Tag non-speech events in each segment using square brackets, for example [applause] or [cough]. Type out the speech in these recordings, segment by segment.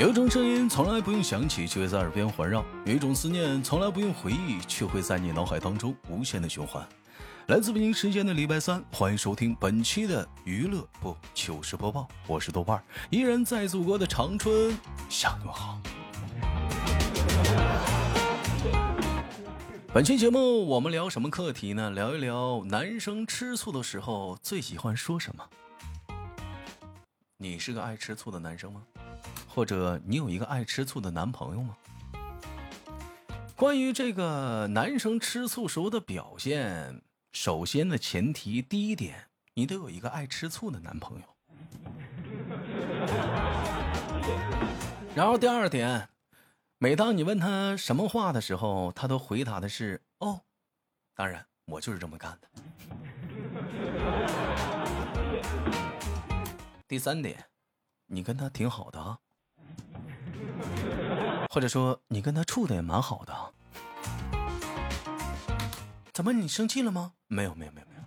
有一种声音从来不用响起，却会在耳边环绕；有一种思念从来不用回忆，却会在你脑海当中无限的循环。来自北京时间的礼拜三，欢迎收听本期的娱乐不糗事播报，我是豆瓣，依然在祖国的长春向你们好。本期节目我们聊什么课题呢？聊一聊男生吃醋的时候最喜欢说什么。你是个爱吃醋的男生吗？或者你有一个爱吃醋的男朋友吗？关于这个男生吃醋时候的表现，首先的前提第一点，你得有一个爱吃醋的男朋友。然后第二点，每当你问他什么话的时候，他都回答的是“哦”，当然我就是这么干的。第三点，你跟他挺好的啊。或者说你跟他处的也蛮好的，怎么你生气了吗？没有没有没有没有。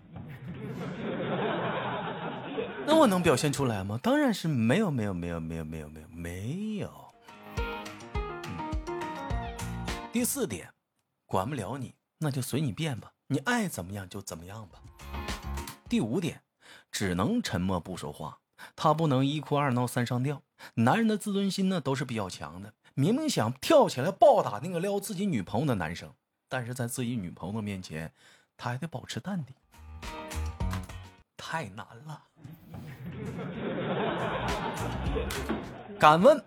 那我能表现出来吗？当然是没有没有没有没有没有没有没有。第四点，管不了你，那就随你便吧，你爱怎么样就怎么样吧。第五点，只能沉默不说话，他不能一哭二闹三上吊。男人的自尊心呢都是比较强的。明明想跳起来暴打那个撩自己女朋友的男生，但是在自己女朋友面前，他还得保持淡定，太难了。敢问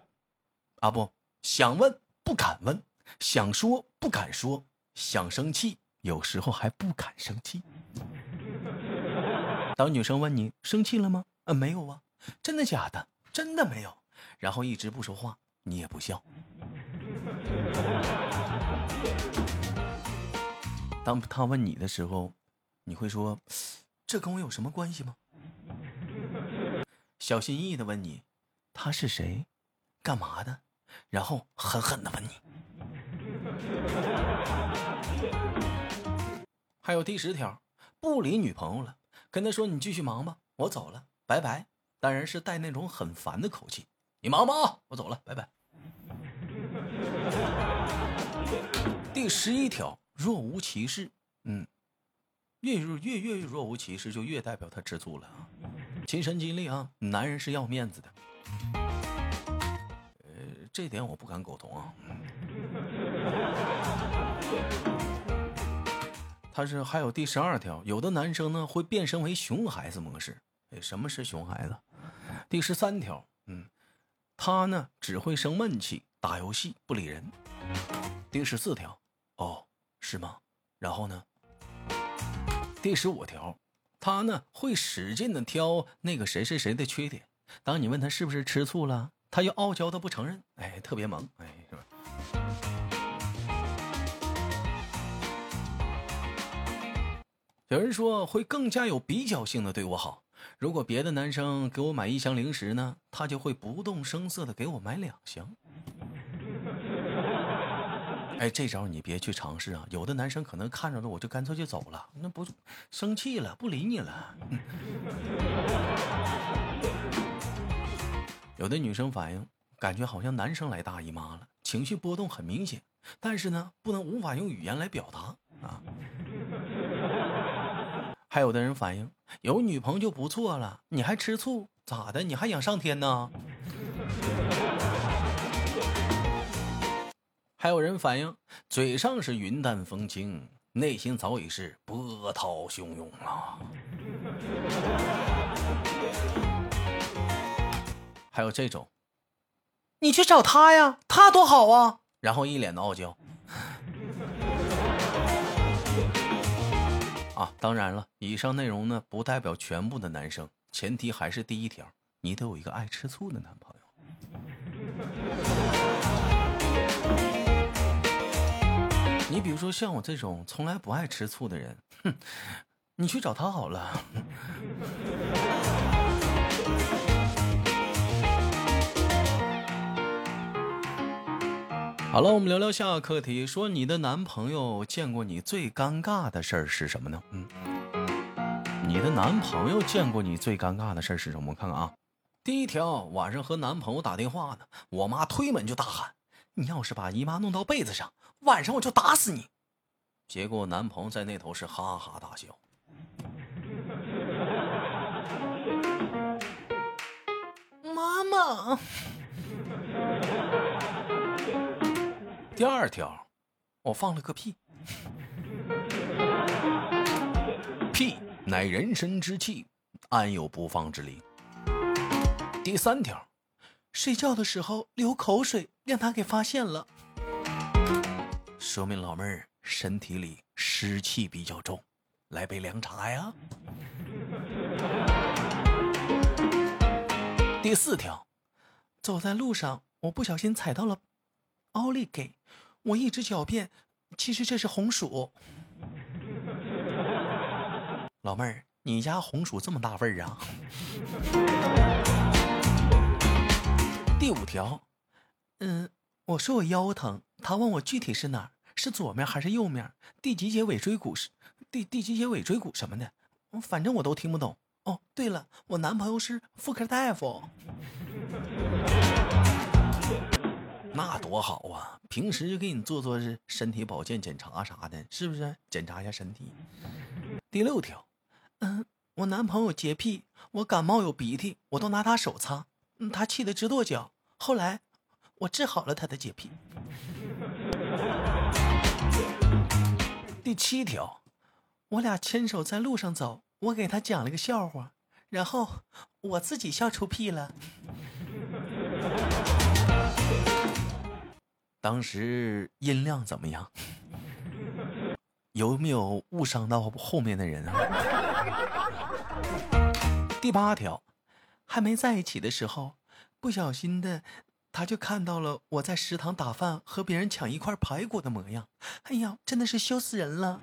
啊不想问不敢问，想说不敢说，想生气有时候还不敢生气。当女生问你生气了吗？啊没有啊，真的假的？真的没有。然后一直不说话。你也不笑。当他问你的时候，你会说：“这跟我有什么关系吗？”小心翼翼的问你：“他是谁？干嘛的？”然后狠狠的问你。还有第十条，不理女朋友了，跟他说：“你继续忙吧，我走了，拜拜。”当然是带那种很烦的口气。你忙吧，我走了，拜拜。第十一条，若无其事。嗯，越越越越若无其事，就越代表他吃醋了啊！亲身经历啊，男人是要面子的。呃，这点我不敢苟同啊。他是还有第十二条，有的男生呢会变身为熊孩子模式。哎，什么是熊孩子？第十三条，嗯，他呢只会生闷气，打游戏不理人。第十四条。哦，是吗？然后呢？第十五条，他呢会使劲的挑那个谁谁谁的缺点。当你问他是不是吃醋了，他又傲娇的不承认，哎，特别萌，哎，是吧？有人说会更加有比较性的对我好。如果别的男生给我买一箱零食呢，他就会不动声色的给我买两箱。哎，这招你别去尝试啊！有的男生可能看着了我就干脆就走了，那不生气了，不理你了。[laughs] 有的女生反映，感觉好像男生来大姨妈了，情绪波动很明显，但是呢，不能无法用语言来表达啊。还有的人反映，有女朋友就不错了，你还吃醋，咋的？你还想上天呢？[laughs] 还有人反映，嘴上是云淡风轻，内心早已是波涛汹涌啊。还有这种，你去找他呀，他多好啊，然后一脸的傲娇。啊，当然了，以上内容呢不代表全部的男生，前提还是第一条，你得有一个爱吃醋的男朋友。你比如说像我这种从来不爱吃醋的人，哼，你去找他好了。好了，我们聊聊下个课题，说你的男朋友见过你最尴尬的事儿是什么呢？嗯，你的男朋友见过你最尴尬的事儿是什么？我看看啊，第一条，晚上和男朋友打电话呢，我妈推门就大喊：“你要是把姨妈弄到被子上，晚上我就打死你。”结果男朋友在那头是哈哈大笑。妈妈。第二条，我放了个屁。屁乃人身之气，安有不放之理？第三条，睡觉的时候流口水，让他给发现了，说明老妹儿身体里湿气比较重，来杯凉茶呀。第四条，走在路上，我不小心踩到了奥利给，我一直狡辩，其实这是红薯。老妹儿，你家红薯这么大味儿啊？第五条，嗯，我说我腰疼，他问我具体是哪儿，是左面还是右面，第几节尾椎骨是第第几节尾椎骨什么的，反正我都听不懂。哦，对了，我男朋友是妇科大夫，那多好啊！平时就给你做做是身体保健检查啥的，是不是？检查一下身体。第六条，嗯，我男朋友洁癖，我感冒有鼻涕，我都拿他手擦，他气得直跺脚。后来，我治好了他的洁癖。第七条，我俩牵手在路上走，我给他讲了个笑话，然后我自己笑出屁了。当时音量怎么样？[laughs] 有没有误伤到后面的人啊？[laughs] 第八条，还没在一起的时候。不小心的，他就看到了我在食堂打饭和别人抢一块排骨的模样。哎呀，真的是羞死人了！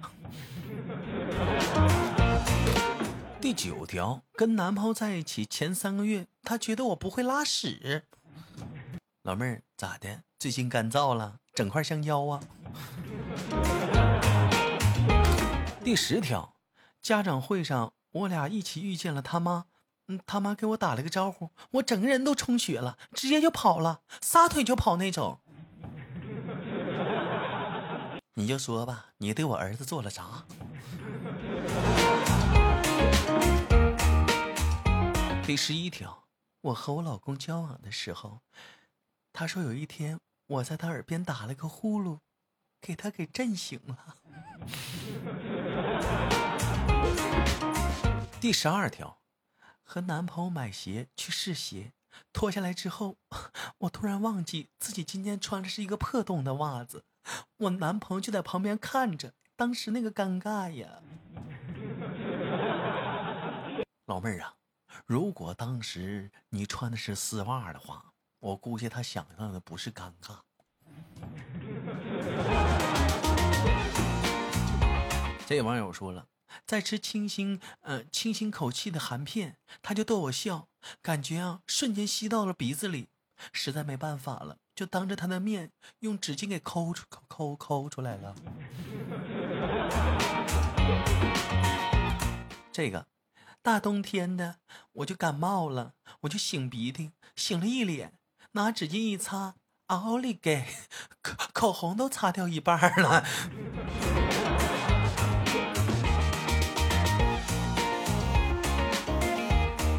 第九条，跟男朋友在一起前三个月，他觉得我不会拉屎。老妹儿咋的？最近干燥了，整块香蕉啊？第十条，家长会上我俩一起遇见了他妈。嗯，他妈给我打了个招呼，我整个人都充血了，直接就跑了，撒腿就跑那种。你就说吧，你对我儿子做了啥？第十一条，我和我老公交往的时候，他说有一天我在他耳边打了个呼噜，给他给震醒了。第十二条。和男朋友买鞋去试鞋，脱下来之后，我突然忘记自己今天穿的是一个破洞的袜子，我男朋友就在旁边看着，当时那个尴尬呀！[laughs] 老妹儿啊，如果当时你穿的是丝袜的话，我估计他想象的不是尴尬。这网友说了。在吃清新，呃，清新口气的含片，他就逗我笑，感觉啊，瞬间吸到了鼻子里，实在没办法了，就当着他的面用纸巾给抠出抠抠出来了。这个大冬天的，我就感冒了，我就擤鼻涕，擤了一脸，拿纸巾一擦，奥利给，口口红都擦掉一半了。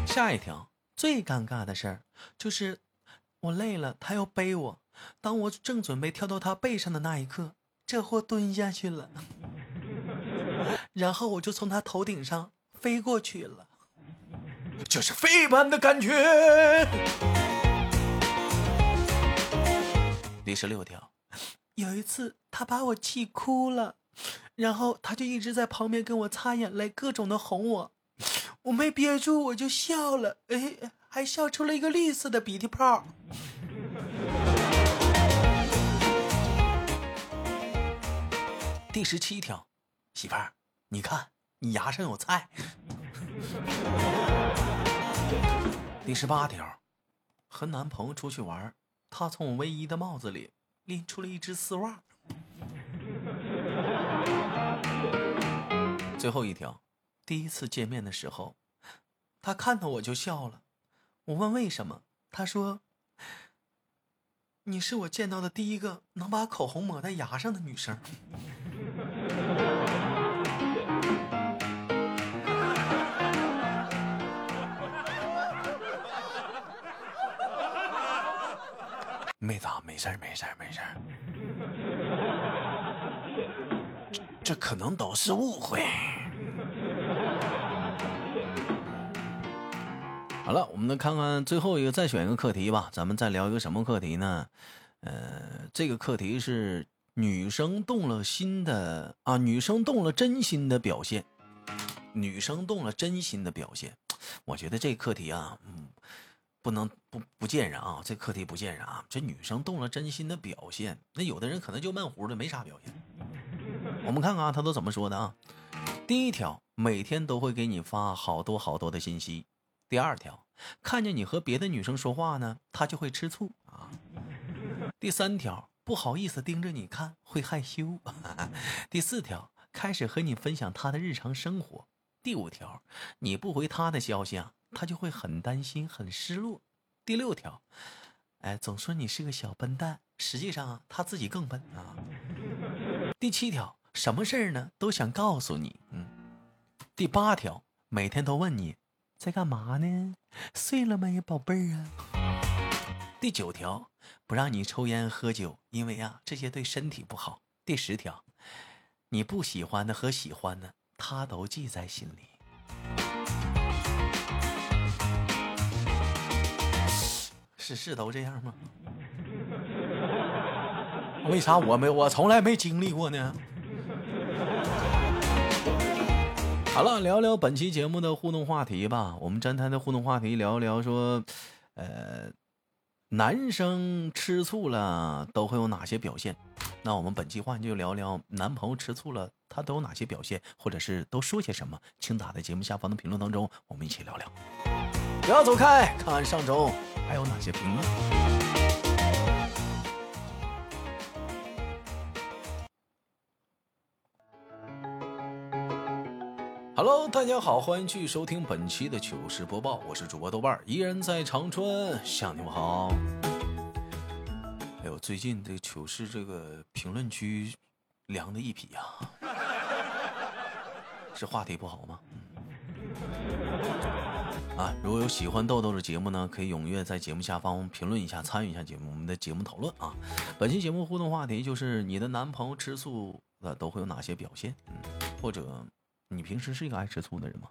下一条最尴尬的事儿就是，我累了，他要背我。当我正准备跳到他背上的那一刻，这货蹲下去了，[laughs] 然后我就从他头顶上飞过去了，[laughs] 这是飞般的感觉。第十六条，有一次他把我气哭了，然后他就一直在旁边跟我擦眼泪，各种的哄我。我没憋住，我就笑了，哎，还笑出了一个绿色的鼻涕泡。第十七条，媳妇儿，你看你牙上有菜。[laughs] 第十八条，和男朋友出去玩，他从我唯一的帽子里拎出了一只丝袜。最后一条。第一次见面的时候，他看到我就笑了，我问为什么，他说：“你是我见到的第一个能把口红抹在牙上的女生。”没咋，没事儿，没事儿，没事儿。这可能都是误会。好了，我们来看看最后一个，再选一个课题吧。咱们再聊一个什么课题呢？呃，这个课题是女生动了心的啊，女生动了真心的表现。女生动了真心的表现，我觉得这课题啊，嗯，不能不不见人啊，这课题不见人啊。这女生动了真心的表现，那有的人可能就闷乎的，没啥表现。我们看看啊，他都怎么说的啊？第一条，每天都会给你发好多好多的信息。第二条，看见你和别的女生说话呢，他就会吃醋啊。第三条，不好意思盯着你看，会害羞。[laughs] 第四条，开始和你分享他的日常生活。第五条，你不回他的消息啊，他就会很担心、很失落。第六条，哎，总说你是个小笨蛋，实际上啊，他自己更笨啊。第七条，什么事儿呢都想告诉你，嗯。第八条，每天都问你。在干嘛呢？睡了没，宝贝儿啊？第九条，不让你抽烟喝酒，因为啊，这些对身体不好。第十条，你不喜欢的和喜欢的，他都记在心里。是是都这样吗？[laughs] 为啥我没我从来没经历过呢？[laughs] 好了，聊聊本期节目的互动话题吧。我们站台的互动话题聊一聊，说，呃，男生吃醋了都会有哪些表现？那我们本期话就聊聊男朋友吃醋了，他都有哪些表现，或者是都说些什么？请打在节目下方的评论当中，我们一起聊聊。不要走开，看看上周还有哪些评论。Hello，大家好，欢迎继续收听本期的糗事播报，我是主播豆瓣依然在长春向你们好。哎呦，最近这个糗事这个评论区凉的一批呀，[laughs] 是话题不好吗？啊，如果有喜欢豆豆的节目呢，可以踊跃在节目下方评论一下，参与一下节目我们的节目讨论啊。本期节目互动话题就是你的男朋友吃醋了都会有哪些表现？嗯，或者。你平时是一个爱吃醋的人吗？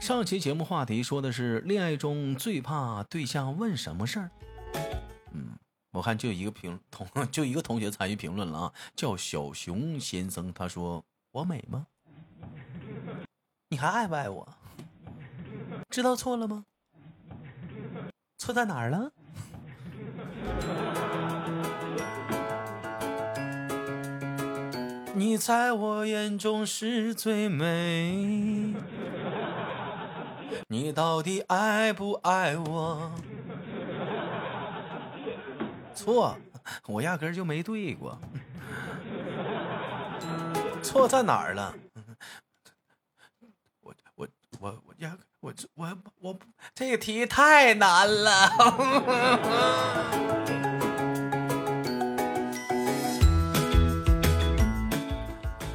上期节目话题说的是恋爱中最怕对象问什么事儿。嗯，我看就一个评同 [laughs] 就一个同学参与评论了啊，叫小熊先生，他说我美吗？[laughs] 你还爱不爱我？知道错了吗？错在哪儿了？你在我眼中是最美，你到底爱不爱我？错，我压根就没对过。错在哪儿了？我我我我压根我我我这个题太难了。[laughs]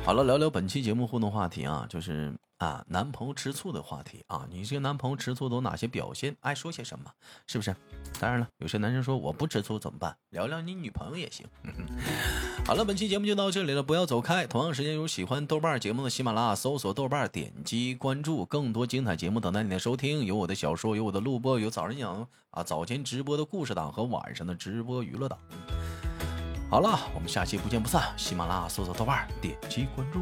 好了，聊聊本期节目互动话题啊，就是啊，男朋友吃醋的话题啊。你这个男朋友吃醋都有哪些表现？爱说些什么？是不是？当然了，有些男生说我不吃醋怎么办？聊聊你女朋友也行。[laughs] 好了，本期节目就到这里了，不要走开。同样时间有喜欢豆瓣节目的喜马拉雅搜索豆瓣，点击关注，更多精彩节目等待你的收听。有我的小说，有我的录播，有早上讲啊早间直播的故事档和晚上的直播娱乐档。好了，我们下期不见不散。喜马拉雅搜索豆瓣，点击关注。